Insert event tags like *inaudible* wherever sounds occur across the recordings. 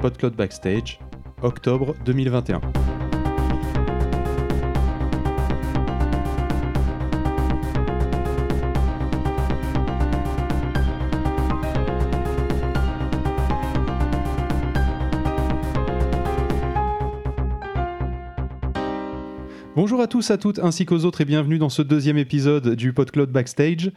PodCloud Backstage, octobre 2021. Bonjour à tous, à toutes, ainsi qu'aux autres et bienvenue dans ce deuxième épisode du PodCloud Backstage.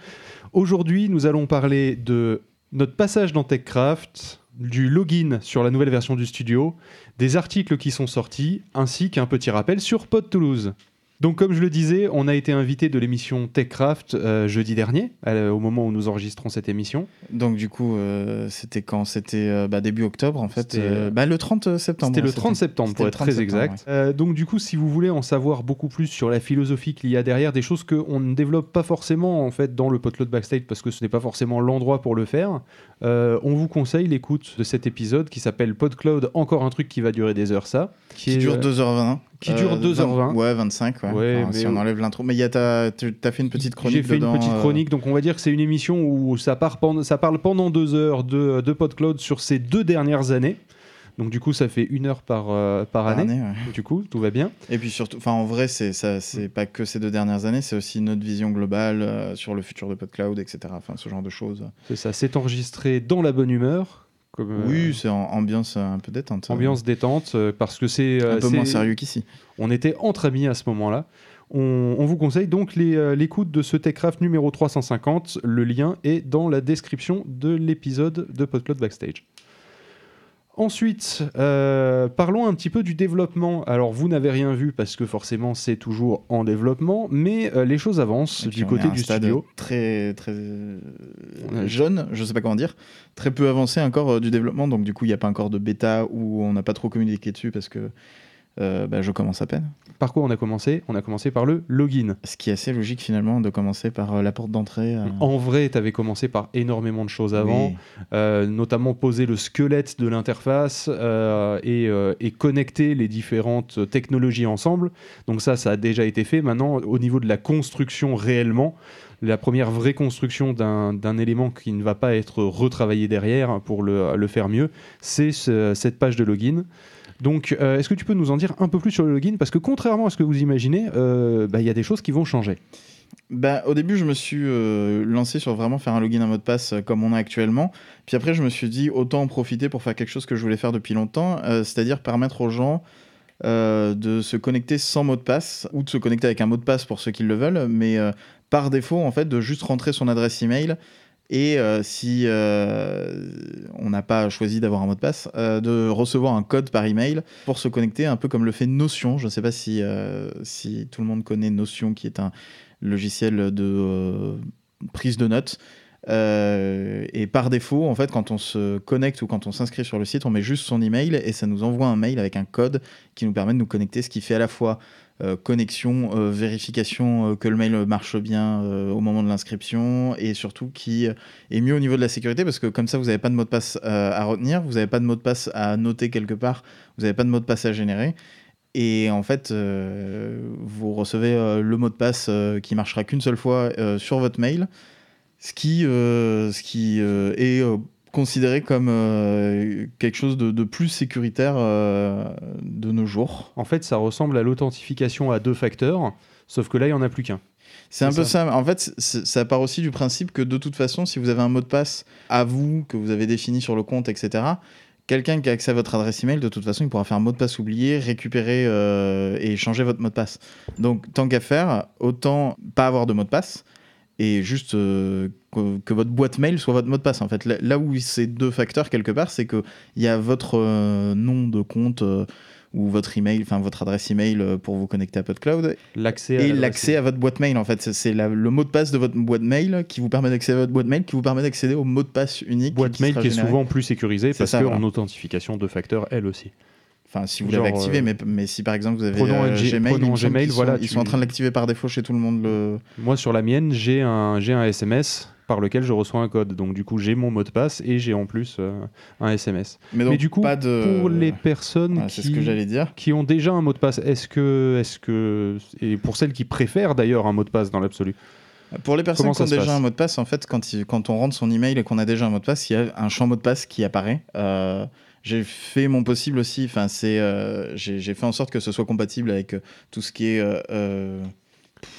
Aujourd'hui, nous allons parler de notre passage dans TechCraft, du login sur la nouvelle version du studio, des articles qui sont sortis, ainsi qu'un petit rappel sur Pod Toulouse. Donc, comme je le disais, on a été invité de l'émission TechCraft euh, jeudi dernier, euh, au moment où nous enregistrons cette émission. Donc, du coup, euh, c'était quand? C'était euh, bah, début octobre, en fait. Bah, le 30 septembre. C'était le c'était- 30 septembre, pour être le 30 très exact. Donc, du coup, si vous voulez en savoir beaucoup plus sur la philosophie qu'il y a derrière, des choses qu'on ne développe pas forcément en fait dans le Potload Backstage parce que ce n'est pas forcément l'endroit pour le faire, euh, on vous conseille l'écoute de cet épisode qui s'appelle PodCloud, encore un truc qui va durer des heures, ça. Qui est, dure euh, 2h20. qui dure 2h20. Ouais, 25, ouais. Ouais, Enfin, si on enlève l'intro. Mais il y a ta- tu as fait une petite chronique J'ai fait dedans, une petite euh, chronique, donc on va dire que c'est une émission où ça, part pendant- ça parle pendant deux heures de, de PodCloud sur ces deux dernières années. Donc du coup, ça fait une heure par, euh, par par année. année, ouais. Du coup, tout va bien. Et puis surtout, enfin en vrai, c'est c'est Mm. pas que ces deux dernières années, c'est aussi notre vision globale euh, sur le futur de PodCloud, etc. Enfin, ce genre de choses. C'est ça, c'est enregistré dans la bonne humeur. Comme, euh, Oui, c'est en ambiance euh, un peu détente. ambiance détente, euh, parce que c'est... euh, un peu c'est- moins sérieux qu'ici. On était entre amis à ce moment-là. On, on vous conseille donc euh, l'écoute de ce TechCraft numéro 350. Le lien est dans la description de l'épisode de PodCloud Backstage. Ensuite, euh, parlons un petit peu du développement. Alors, vous n'avez rien vu parce que forcément c'est toujours en développement, mais euh, les choses avancent du côté du stade studio. Très, très jeune, je sais pas comment dire, très peu avancé encore euh, du développement. Donc, du coup, il n'y a pas encore de bêta où on n'a pas trop communiqué dessus parce que euh, bah, je commence à peine. Par quoi on a commencé? On a commencé par le login. Ce qui est assez logique finalement de commencer par euh, la porte d'entrée. euh, En vrai, tu avais commencé par énormément de choses avant. oui. Notamment poser le squelette de l'interface et, et connecter les différentes technologies ensemble. Donc ça, ça a déjà été fait. Maintenant, au niveau de la construction réellement, la première vraie construction d'un d'un élément qui ne va pas être retravaillé derrière pour le, le faire mieux, c'est ce- cette page de login. Donc, euh, est-ce que tu peux nous en dire un peu plus sur le login? Parce que contrairement à ce que vous imaginez, euh, bah, il y a des choses qui vont changer. Bah, au début, je me suis euh, lancé sur vraiment faire un login, un mot de passe comme on a actuellement. Puis après, je me suis dit autant en profiter pour faire quelque chose que je voulais faire depuis longtemps, c'est-à-dire permettre aux gens de se connecter sans mot de passe ou de se connecter avec un mot de passe pour ceux qui le veulent, mais par défaut, en fait, de juste rentrer son adresse email. Et euh, si euh, on n'a pas choisi d'avoir un mot de passe, euh, de recevoir un code par email pour se connecter, un peu comme le fait Notion. Je ne sais pas si, si tout le monde connaît Notion, qui est un logiciel de prise de notes. Et par défaut, en fait, quand on se connecte ou quand on s'inscrit sur le site, on met juste son email et ça nous envoie un mail avec un code qui nous permet de nous connecter, ce qui fait à la fois euh, connexion, euh, vérification euh, que le mail marche bien au moment de l'inscription et surtout qui est mieux au niveau de la sécurité parce que comme ça, vous n'avez pas de mot de passe à retenir, vous n'avez pas de mot de passe à noter quelque part, vous n'avez pas de mot de passe à générer. Et en fait, vous recevez le mot de passe qui marchera qu'une seule fois sur votre mail, ce qui, ce qui est considéré comme euh, quelque chose de, de plus sécuritaire euh, de nos jours. En fait, ça ressemble à l'authentification à deux facteurs, sauf que là, il n'y en a plus qu'un. C'est un peu ça. En fait, ça part aussi du principe que de toute façon, si vous avez un mot de passe à vous, que vous avez défini sur le compte, etc., quelqu'un qui a accès à votre adresse email, de toute façon, il pourra faire un mot de passe oublié, récupérer euh, et changer votre mot de passe. Donc, tant qu'à faire, autant pas avoir de mot de passe et juste euh, que, que votre boîte mail soit votre mot de passe. En fait, là, là où c'est deux facteurs quelque part, c'est que il y a votre euh, nom de compte. euh, ou votre email, enfin votre adresse email pour vous connecter à PodCloud L'accès et l'accès à votre boîte mail en fait c'est- le mot de passe de votre boîte mail qui vous permet d'accéder à votre boîte mail qui vous permet d'accéder au mot de passe unique boîte mail qui est généré. souvent plus sécurisée parce ça, que voilà. en authentification de facteurs elle aussi. Enfin si vous l'avez activé euh, mais, mais si par exemple vous avez euh, Gmail, Gmail, qu'ils voilà, sont, ils sont en train de l'activer par défaut chez tout le monde le Moi sur la mienne j'ai un un SMS par lequel je reçois un code donc du coup j'ai mon mot de passe et j'ai en plus euh, un SMS. mais donc Mais du coup pas de pour les personnes ce qui que j'allais dire qui ont déjà un mot de passe, est-ce que est-ce que et pour celles qui préfèrent d'ailleurs un mot de passe dans l'absolu. Pour les personnes qui ont déjà un mot de passe, en fait, quand, il- quand on rentre son email et qu'on a déjà un mot de passe, il y a un champ mot de passe qui apparaît. Euh, j'ai fait mon possible aussi. Enfin, c'est, j'ai fait en sorte que ce soit compatible avec tout ce qui est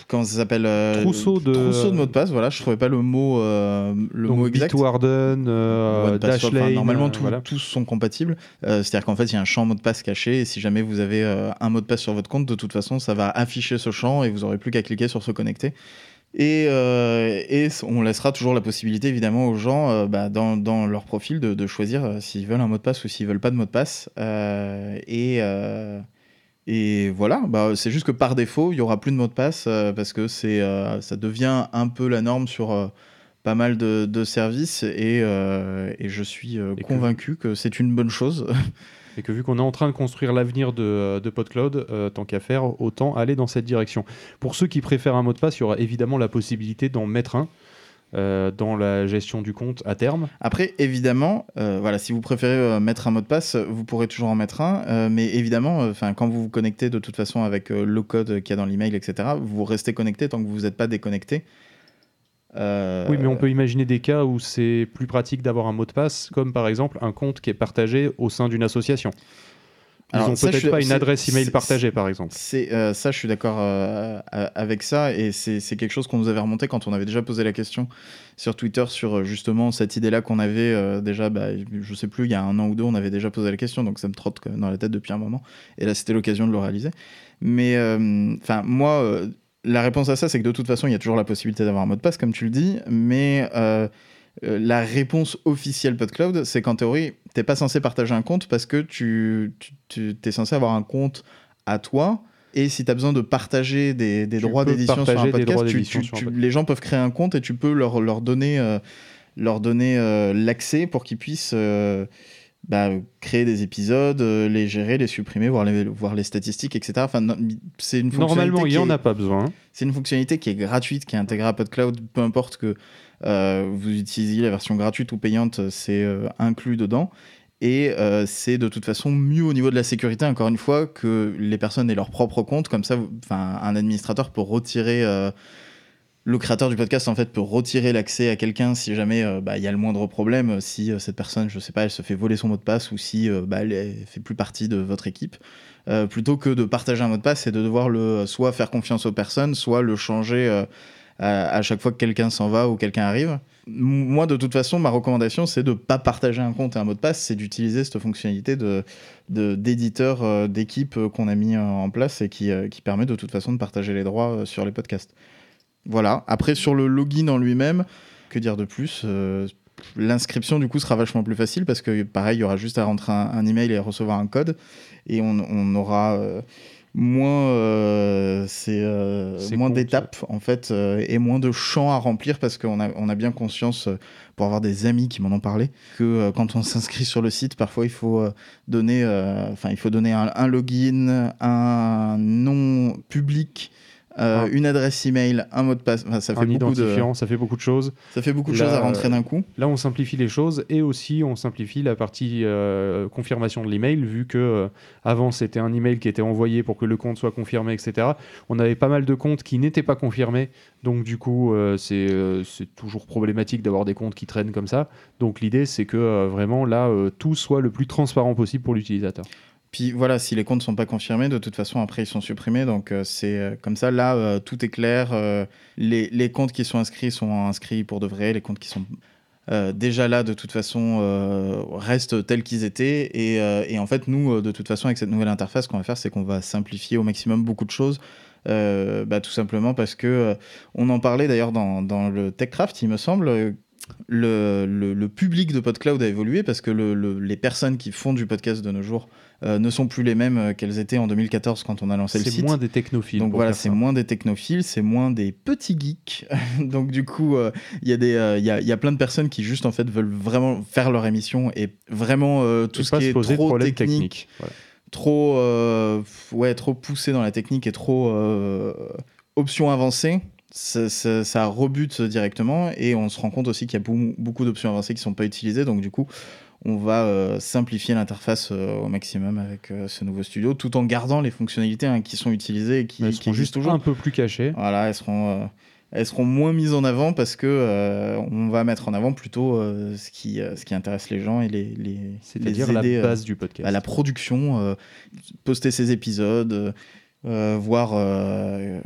comment ça s'appelle trousseau de trousseau de mots de passe. Voilà je trouvais pas le mot le mot exact. Bitwarden euh, Dashlane normalement tous sont compatibles. C'est à dire qu'en fait il y a un champ mot de passe caché. Et si jamais vous avez un mot de passe sur votre compte de toute façon ça va afficher ce champ et vous aurez plus qu'à cliquer sur se connecter et, euh, et, on laissera toujours la possibilité, évidemment, aux gens, euh, bah, dans, dans, leur profil, de, de choisir euh, s'ils veulent un mot de passe ou s'ils veulent pas de mot de passe. et, et voilà, bah, c'est juste que par défaut, il y aura plus de mot de passe parce que c'est, ça devient un peu la norme sur pas mal de, de services. Et, et je suis convaincu que, que c'est une bonne chose. *laughs* et que vu qu'on est en train de construire l'avenir de, de PodCloud, euh, tant qu'à faire, autant aller dans cette direction. Pour ceux qui préfèrent un mot de passe, il y aura évidemment la possibilité d'en mettre un. Euh, dans la gestion du compte à terme. Après, évidemment, euh, voilà, si vous préférez mettre un mot de passe, vous pourrez toujours en mettre un. mais évidemment, enfin, quand vous vous connectez de toute façon avec le code qu'il y a dans l'email, etc., vous restez connecté tant que vous n'êtes pas déconnecté. Euh, oui, mais on peut imaginer des cas où c'est plus pratique d'avoir un mot de passe, comme par exemple un compte qui est partagé au sein d'une association. Ils n'ont peut-être pas une adresse email partagée, par exemple. Euh, ça, je suis d'accord euh, avec ça, et c'est quelque chose qu'on nous avait remonté quand on avait déjà posé la question sur Twitter sur justement cette idée-là qu'on avait déjà, bah, je sais plus, il y a un an ou deux, on avait déjà posé la question, donc ça me trotte dans la tête depuis un moment, et là c'était l'occasion de le réaliser. Mais enfin, moi, la réponse à ça, c'est que de toute façon, il y a toujours la possibilité d'avoir un mot de passe, comme tu le dis, mais euh, euh, la réponse officielle PodCloud, c'est qu'en théorie, tu n'es pas censé partager un compte parce que tu, es censé avoir un compte à toi. Et si tu as besoin de partager des, droits d'édition sur un podcast, les gens peuvent créer un compte et tu peux leur, leur donner, euh, leur donner l'accès pour qu'ils puissent bah, créer des épisodes, euh, les gérer, les supprimer, voir les, voir les statistiques, etc. Enfin, c'est une Normalement, il n'y en a pas besoin. C'est une fonctionnalité qui est gratuite, qui est intégrée à PodCloud, peu importe que euh, vous utilisiez la version gratuite ou payante, c'est euh, inclus dedans. Et c'est de toute façon mieux au niveau de la sécurité, encore une fois, que les personnes aient leur propre compte. Comme ça, un administrateur peut retirer le créateur du podcast en fait peut retirer l'accès à quelqu'un si jamais euh, bah, il y a le moindre problème, euh, si euh, cette personne, je sais pas, elle se fait voler son mot de passe ou si bah, elle fait plus partie de votre équipe, plutôt que de partager un mot de passe et de devoir le soit faire confiance aux personnes, soit le changer à, chaque fois que quelqu'un s'en va ou quelqu'un arrive. Moi, de toute façon, ma recommandation, c'est de pas partager un compte et un mot de passe, c'est d'utiliser cette fonctionnalité de d'éditeur d'équipe qu'on a mis en place et qui permet de toute façon de partager les droits sur les podcasts. Voilà. Après, sur le login en lui-même, que dire de plus euh, L'inscription, du coup, sera vachement plus facile parce que, pareil, il y aura juste à rentrer un, email et recevoir un code. Et on, aura euh, moins, euh, moins d'étapes, en fait, et moins de champs à remplir parce qu'on a, on a bien conscience, pour avoir des amis qui m'en ont parlé, que quand on *laughs* s'inscrit sur le site, parfois, il faut donner, enfin, il faut donner un login, un nom public euh, ah. une adresse email, un mot de passe. ça fait beaucoup de... ça fait beaucoup de choses. Ça fait beaucoup de choses à rentrer d'un coup. Là, on simplifie les choses et aussi on simplifie la partie euh, confirmation de l'email, vu que euh, avant c'était un email qui était envoyé pour que le compte soit confirmé, etc. On avait pas mal de comptes qui n'étaient pas confirmés, donc du coup c'est toujours problématique d'avoir des comptes qui traînent comme ça. Donc l'idée c'est que vraiment là tout soit le plus transparent possible pour l'utilisateur. Puis voilà, si les comptes ne sont pas confirmés, de toute façon, après, ils sont supprimés. Donc, euh, c'est euh, comme ça. Là, euh, tout est clair. Les, les, comptes qui sont inscrits sont inscrits pour de vrai. Les comptes qui sont déjà là, de toute façon, restent tels qu'ils étaient. Et, en fait, nous, de toute façon, avec cette nouvelle interface, ce qu'on va faire, c'est qu'on va simplifier au maximum beaucoup de choses. bah, tout simplement parce que on en parlait d'ailleurs dans, dans le TechCraft, il me semble, le, le, public de PodCloud a évolué parce que le, les personnes qui font du podcast de nos jours euh, ne sont plus les mêmes euh, qu'elles étaient en 2014 quand on a lancé le site. C'est moins des technophiles. Donc voilà, c'est moins des technophiles, c'est moins des petits geeks. *laughs* Donc du coup, euh, il y, a des, il y, a, y a plein de personnes qui juste en fait veulent vraiment faire leur émission et vraiment tout ce qui est trop technique. Trop, ouais, trop poussé dans la technique et trop options avancées, ça, ça, rebute directement et on se rend compte aussi qu'il y a beaucoup d'options avancées qui ne sont pas utilisées. Donc du coup, on va euh, simplifier l'interface euh, au maximum avec euh, ce nouveau studio, tout en gardant les fonctionnalités hein, qui sont utilisées et qui, elles seront juste toujours un peu plus cachées. Voilà, elles seront elles seront moins mises en avant parce que on va mettre en avant plutôt ce, qui, ce qui intéresse les gens et les, les, C'est-à-dire la base du podcast. à la production, poster ses épisodes, euh, voir euh,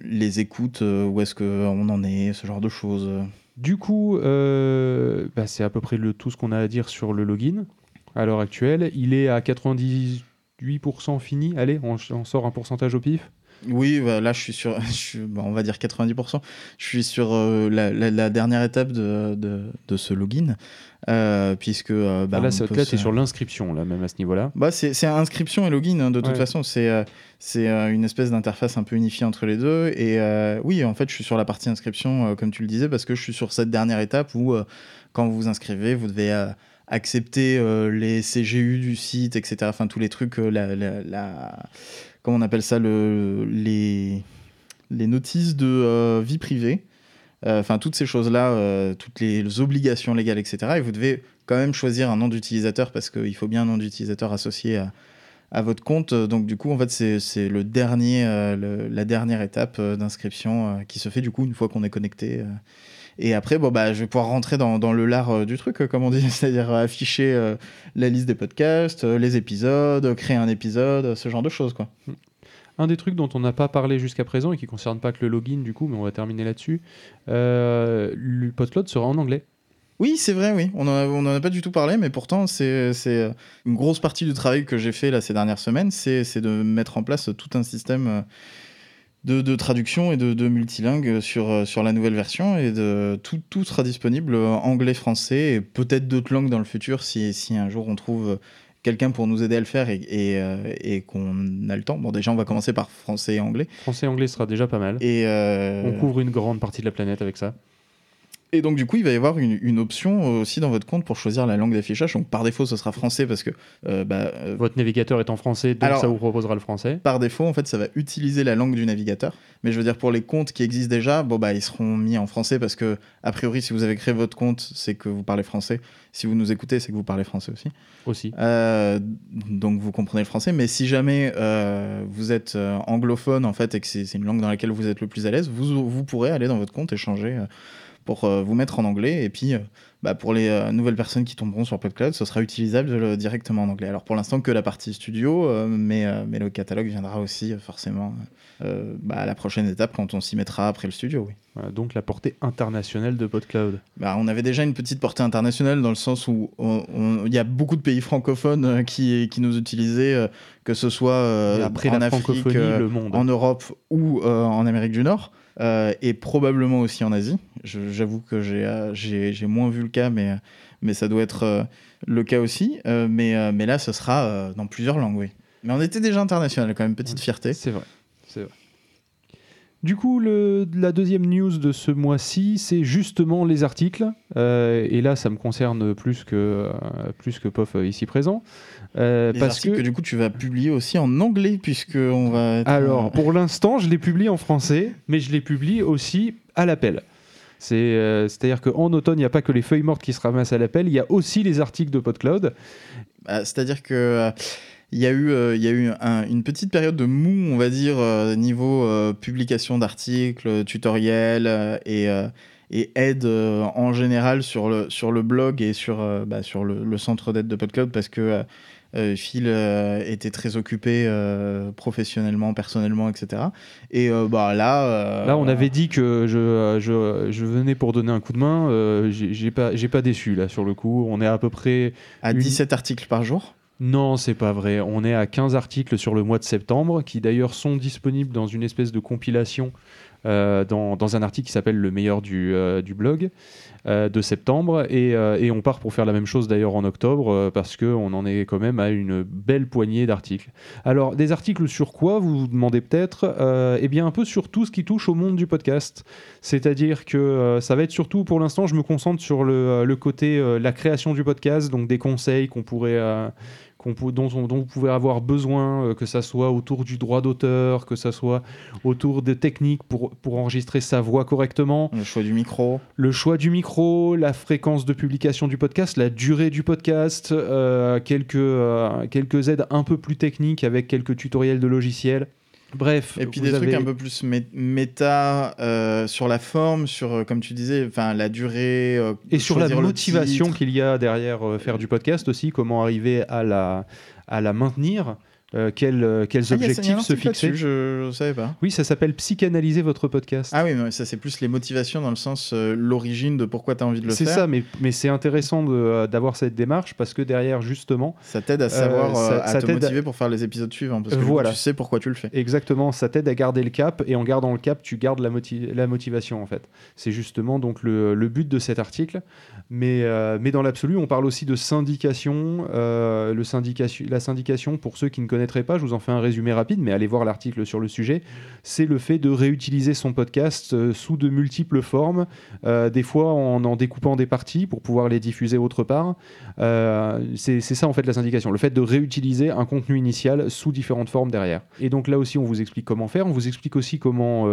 les écoutes, euh, où est-ce qu'on en est, ce genre de choses. Du coup, bah, c'est à peu près tout ce qu'on a à dire sur le login à l'heure actuelle. Il est à 98% fini. Allez, on, on sort un pourcentage au pif. Oui, bah, là je suis sur, *laughs* je suis- bon, on va dire 90%. Je suis sur euh, la, la- la dernière étape de, de, de ce login, euh, puisque euh, bah, Ah, là, c'est se- sur l'inscription, là, même à ce niveau-là. Bah, c'est inscription et login, hein, de toute façon. C'est c'est une espèce d'interface un peu unifiée entre les deux. Et oui, en fait, je suis sur la partie inscription, comme tu le disais, parce que je suis sur cette dernière étape où, quand vous vous inscrivez, vous devez accepter euh, les CGU du site, etc. Enfin, tous les trucs, euh, la, la, la- comment on appelle ça, le, les, les notices de euh, vie privée. Euh, Enfin, toutes ces choses-là, euh, toutes les obligations légales, etc. Et vous devez quand même choisir un nom d'utilisateur parce qu'il faut bien un nom d'utilisateur associé à, à votre compte. Donc, du coup, en fait, c'est le dernier, la dernière étape d'inscription qui se fait du coup une fois qu'on est connecté. Et après, bon, bah, je vais pouvoir rentrer dans, dans le lard euh, du truc, euh, comme on dit, *laughs* c'est-à-dire euh, afficher la liste des podcasts, les épisodes, créer un épisode, ce genre de choses, quoi. Un des trucs dont on n'a pas parlé jusqu'à présent et qui concerne pas que le login, du coup, mais on va terminer là-dessus. Euh, le PodCloud sera en anglais. Oui, c'est vrai, oui. On n'en a, a pas du tout parlé, mais pourtant, c'est une grosse partie du travail que j'ai fait là, ces dernières semaines, c'est de mettre en place tout un système de, de traduction et de, de multilingue sur, euh, sur la nouvelle version. Et de, tout, tout sera disponible euh, anglais, français et peut-être d'autres langues dans le futur si, si un jour on trouve quelqu'un pour nous aider à le faire et, et, euh, et qu'on a le temps. Bon, déjà, on va commencer par français et anglais. Français et anglais sera déjà pas mal. Et, euh, On couvre une grande partie de la planète avec ça. Et donc, du coup, il va y avoir une, une option aussi dans votre compte pour choisir la langue d'affichage. Donc, par défaut, ce sera français parce que euh, bah, euh, Votre navigateur est en français, donc Alors- ça vous proposera le français. par défaut, en fait, ça va utiliser la langue du navigateur. Mais je veux dire, pour les comptes qui existent déjà, bon, bah, ils seront mis en français parce que, a priori, si vous avez créé votre compte, c'est que vous parlez français. Si vous nous écoutez, c'est que vous parlez français aussi. Aussi. Euh, donc, vous comprenez le français. Mais si jamais euh, vous êtes euh, anglophone, en fait, et que c'est c'est une langue dans laquelle vous êtes le plus à l'aise, vous, vous pourrez aller dans votre compte et changer. Pour euh, vous mettre en anglais. Et puis, euh, bah, pour les euh, nouvelles personnes qui tomberont sur PodCloud, ce sera utilisable directement en anglais. Alors, pour l'instant, que la partie studio, mais, mais le catalogue viendra aussi forcément bah, à la prochaine étape quand on s'y mettra après le studio. Oui. Voilà, donc la portée internationale de PodCloud. Bah, on avait déjà une petite portée internationale dans le sens où il y a beaucoup de pays francophones qui, qui nous utilisaient, que ce soit après en la Afrique, francophonie, le monde. en Europe ou en Amérique du Nord, euh, et probablement aussi en Asie. J'avoue que j'ai euh, j'ai moins vu le cas, mais, mais ça doit être euh, le cas aussi. Mais, mais là, ce sera dans plusieurs langues, oui. Mais on était déjà international, quand même, petite fierté. C'est vrai. C'est vrai. Du coup, le- la deuxième news de ce mois-ci, c'est justement les articles. Euh, et là, ça me concerne plus que, euh, plus que POF ici présent. Euh, Les parce articles que, que... du coup tu vas publier aussi en anglais puisque on va être, alors, euh, pour l'instant, je les publie en français, mais je les publie aussi à l'appel. C'est, euh, C'est-à-dire qu'en automne, il n'y a pas que les feuilles mortes qui se ramassent à l'appel, il y a aussi les articles de PodCloud. bah, c'est-à-dire que il y a eu, euh, il y a eu un- une petite période de mou, on va dire, euh, niveau euh, publication d'articles, tutoriels et, et aide en général sur le, sur le blog et sur, bah, sur le, le centre d'aide de PodCloud parce que Phil euh, était très occupé euh, professionnellement, personnellement, etc. Et euh, bah, là, euh, Là, on avait dit que je, euh, je, je venais pour donner un coup de main. euh, j'ai pas, pas déçu, là, sur le coup. On est à peu près à une- 17 articles par jour? Non, c'est pas vrai. On est à 15 articles sur le mois de septembre, qui d'ailleurs sont disponibles dans une espèce de compilation euh, dans, dans un article qui s'appelle Le meilleur du, euh, blog euh, de septembre. Et, euh, on part pour faire la même chose d'ailleurs en octobre, euh, parce qu'on en est quand même à une belle poignée d'articles. Alors, des articles sur quoi, vous vous demandez peut-être Euh, Eh bien, un peu sur tout ce qui touche au monde du podcast. C'est-à-dire que euh, ça va être surtout, pour l'instant, je me concentre sur le, euh, côté, euh, la création du podcast, donc des conseils qu'on pourrait... peut- dont, on- dont vous pouvez avoir besoin, euh, que ça soit autour du droit d'auteur, que ça soit autour des techniques pour, pour enregistrer sa voix correctement, Le choix du micro. le choix du micro, la fréquence de publication du podcast, la durée du podcast, euh, quelques, euh, quelques aides un peu plus techniques avec quelques tutoriels de logiciels. Bref. Et puis des trucs un peu plus mé- méta euh, sur la forme, sur, euh, comme tu disais, enfin la durée. euh, Et sur la motivation qu'il y a derrière euh, faire du podcast aussi, comment arriver à la, à la maintenir, euh, quels, euh, quels Ah, objectifs se fixer. Je ne savais pas. Oui, ça s'appelle Psychanalyser votre podcast. Ah oui, mais ça c'est plus les motivations dans le sens euh, l'origine de pourquoi tu as envie de le c'est faire. ça, mais, mais c'est intéressant d'avoir cette démarche parce que derrière, justement, Ça t'aide à savoir, ça- à ça te à- motiver pour faire les épisodes suivants parce que Voilà. tu sais pourquoi tu le fais. Exactement, ça t'aide à garder le cap et en gardant le cap, tu gardes la, moti- la motivation en fait. C'est justement donc le, le but de cet article. Mais, mais dans l'absolu, on parle aussi de syndication. le syndication. La syndication, pour ceux qui ne je vous en fais un résumé rapide, mais allez voir l'article sur le sujet. C'est le fait de réutiliser son podcast euh, sous de multiples formes, euh, des fois en en découpant des parties pour pouvoir les diffuser autre part. Euh, c'est ça en fait la syndication, le fait de réutiliser un contenu initial sous différentes formes derrière. Et donc là aussi on vous explique comment faire, on vous explique aussi comment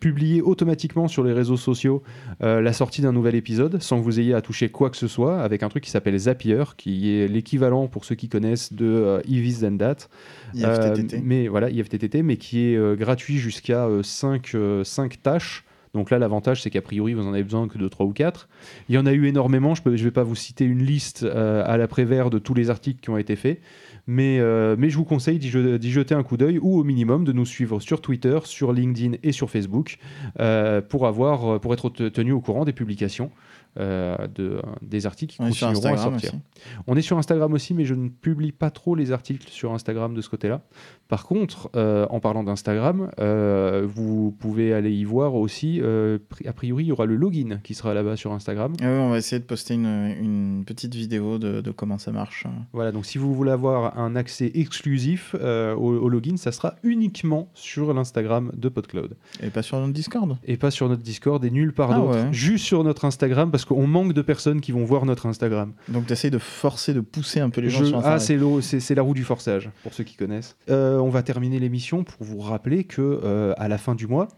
publier automatiquement sur les réseaux sociaux la sortie d'un nouvel épisode sans que vous ayez à toucher quoi que ce soit avec un truc qui s'appelle Zapier, qui est l'équivalent pour ceux qui connaissent de euh, Evis Than That. IFTTT. Euh, mais voilà, IFTTT, mais qui est euh, gratuit jusqu'à 5 tâches. Donc là, l'avantage, c'est qu'a priori, vous en avez besoin que de 3 ou 4. Il y en a eu énormément. Je ne vais pas vous citer une liste euh, à l'après-vert de tous les articles qui ont été faits. Mais, euh, je vous conseille d'y je- d'y jeter un coup d'œil ou au minimum de nous suivre sur Twitter, sur LinkedIn et sur Facebook euh, pour, avoir, pour être te- tenu au courant des publications euh, de, des articles qui On continueront à sortir. aussi. On est sur Instagram aussi, mais je ne publie pas trop les articles sur Instagram de ce côté-là. Par contre, euh, en parlant d'Instagram, euh, vous pouvez aller y voir aussi, euh, a priori, il y aura le login qui sera là-bas sur Instagram. Ah oui, on va essayer de poster une, une petite vidéo de, de comment ça marche. Voilà, donc si vous voulez avoir un accès exclusif euh, au, au login, ça sera uniquement sur l'Instagram de PodCloud. Et pas sur notre Discord. Et pas sur notre Discord et nulle part Ah d'autre. ouais. Juste sur notre Instagram, parce qu'on manque de personnes qui vont voir notre Instagram. Donc tu essayes de forcer, de pousser un peu les gens Je- sur ah, Instagram. c'est l'eau- c'est c'est la roue du forçage, pour ceux qui connaissent. Euh, on va terminer l'émission pour vous rappeler que euh, à la fin du mois,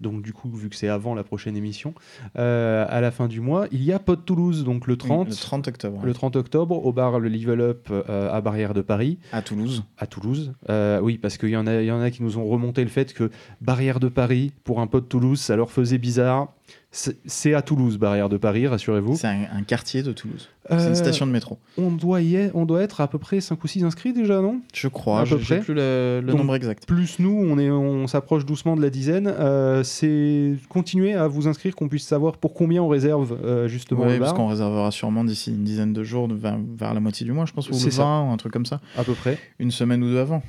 donc du coup, vu que c'est avant la prochaine émission, euh, à la fin du mois, il y a Pod Toulouse, donc le 30, le 30 octobre. le 30 octobre, au bar Le Level Up euh, à Barrière de Paris, À Toulouse. à Toulouse. Euh, oui, parce qu'il y, en a- y en a qui nous ont remonté le fait que Barrière de Paris, pour un Pod Toulouse, ça leur faisait bizarre. C'est à Toulouse, Barrière de Paris, rassurez-vous. C'est un, un quartier de Toulouse. C'est Euh, une station de métro. On doit, y être, on doit être à peu près 5 ou 6 inscrits déjà, non? Je crois. à j'ai près. plus le, le Donc, nombre exact. plus nous, on, est, on s'approche doucement de la dizaine. Euh, c'est continuer à vous inscrire, qu'on puisse savoir pour combien on réserve euh, justement Oui, parce qu'on réservera sûrement d'ici une dizaine de jours, vers, vers la moitié du mois, je pense, ou C'est le ça. 20, ou un truc comme ça. à peu près. Une semaine ou deux avant.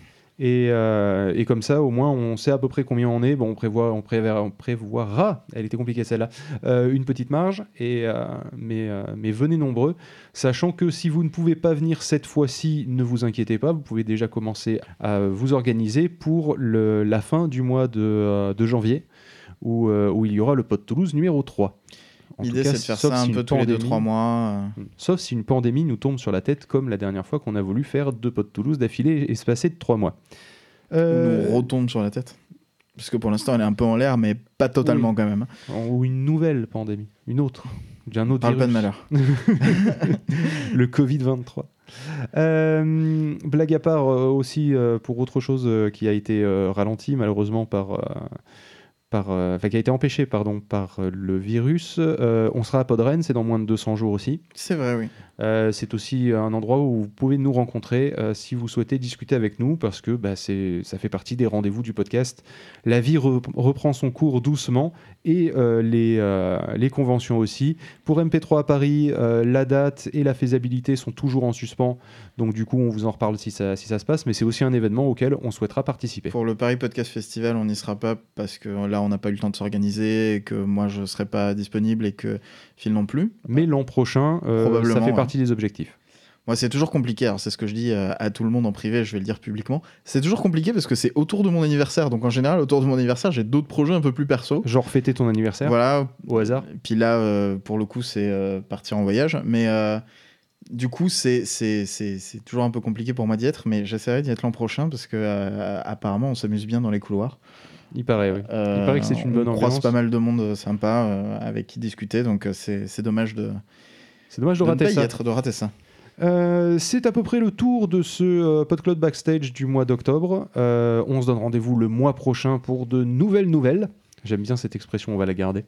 Et, euh, et comme ça, au moins, on sait à peu près combien on est. Bon, on, prévoit, on, prévoira, elle était compliquée celle-là, euh, une petite marge. Et, euh, mais, venez nombreux, sachant que si vous ne pouvez pas venir cette fois-ci, ne vous inquiétez pas, vous pouvez déjà commencer à vous organiser pour la fin du mois de, de janvier, où, il y aura le Pod Toulouse numéro 3. L'idée, c'est de faire ça un si peu tous les deux, pandémie- trois mois. euh. Sauf si une pandémie nous tombe sur la tête, comme la dernière fois qu'on a voulu faire deux pots de Toulouse d'affilée espacés de trois mois. Euh, nous retombe sur la tête. Parce que pour l'instant, elle est un peu en l'air, mais pas totalement quand même. Ou une nouvelle pandémie, une autre, d'un autre Parle pas de malheur. *laughs* le Covid-23. Euh, blague à part euh, aussi euh, pour autre chose euh, qui a été euh, ralenti malheureusement par, euh, par euh, qui a été empêché pardon par euh, le virus. Euh, on sera à Podren, c'est dans moins de 200 jours aussi. C'est vrai, oui. Euh, c'est aussi un endroit où vous pouvez nous rencontrer euh, si vous souhaitez discuter avec nous parce que bah, ça fait partie des rendez-vous du podcast. La vie re- reprend son cours doucement et euh, les, les conventions aussi. Pour MP3 à Paris, la date et la faisabilité sont toujours en suspens. Donc du coup, on vous en reparle si ça, si ça se passe. Mais c'est aussi un événement auquel on souhaitera participer. Pour le Paris Podcast Festival, on n'y sera pas parce que là, on n'a pas eu le temps de s'organiser, et que moi, je ne serai pas disponible et que Phil non plus. Mais l'an prochain, ça fait ouais. Partie des objectifs. Moi, c'est toujours compliqué. Alors, c'est ce que je dis euh, à tout le monde en privé, je vais le dire publiquement. C'est toujours compliqué parce que c'est autour de mon anniversaire. Donc, en général, autour de mon anniversaire, j'ai d'autres projets un peu plus perso. Genre fêter ton anniversaire Voilà. au hasard. Puis là, euh, pour le coup, c'est euh, partir en voyage. Mais euh, du coup, c'est c'est- c'est- c'est toujours un peu compliqué pour moi d'y être. Mais j'essaierai d'y être l'an prochain parce que apparemment, on s'amuse bien dans les couloirs. Il paraît, oui. Il paraît que c'est une bonne on ambiance. croise pas mal de monde sympa avec qui discuter. Donc, c'est c'est dommage de, C'est dommage de ça. être, rater ça. Euh, c'est à peu près le tour de ce euh, PodCloud Backstage du mois d'octobre. Euh, on se donne rendez-vous le mois prochain pour de nouvelles nouvelles. J'aime bien cette expression, on va la garder.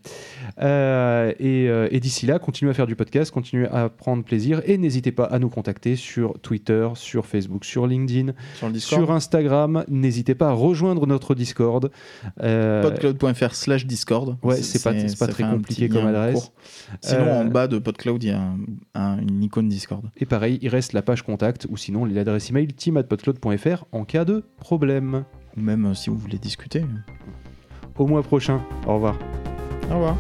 Euh, et, euh, et d'ici là, continuez à faire du podcast, continuez à prendre plaisir et n'hésitez pas à nous contacter sur Twitter, sur Facebook, sur LinkedIn, Sur le Discord. sur Instagram. N'hésitez pas à rejoindre notre Discord. Euh, Podcloud.fr slash Discord. Ouais, c'est pas- pas très compliqué comme adresse. court. Sinon, en bas de Podcloud, il y a un- un- une icône Discord. Et pareil, il reste la page contact ou sinon l'adresse email team@podcloud.fr en cas de problème. Ou même si vous voulez discuter. Au mois prochain. Au revoir. Au revoir.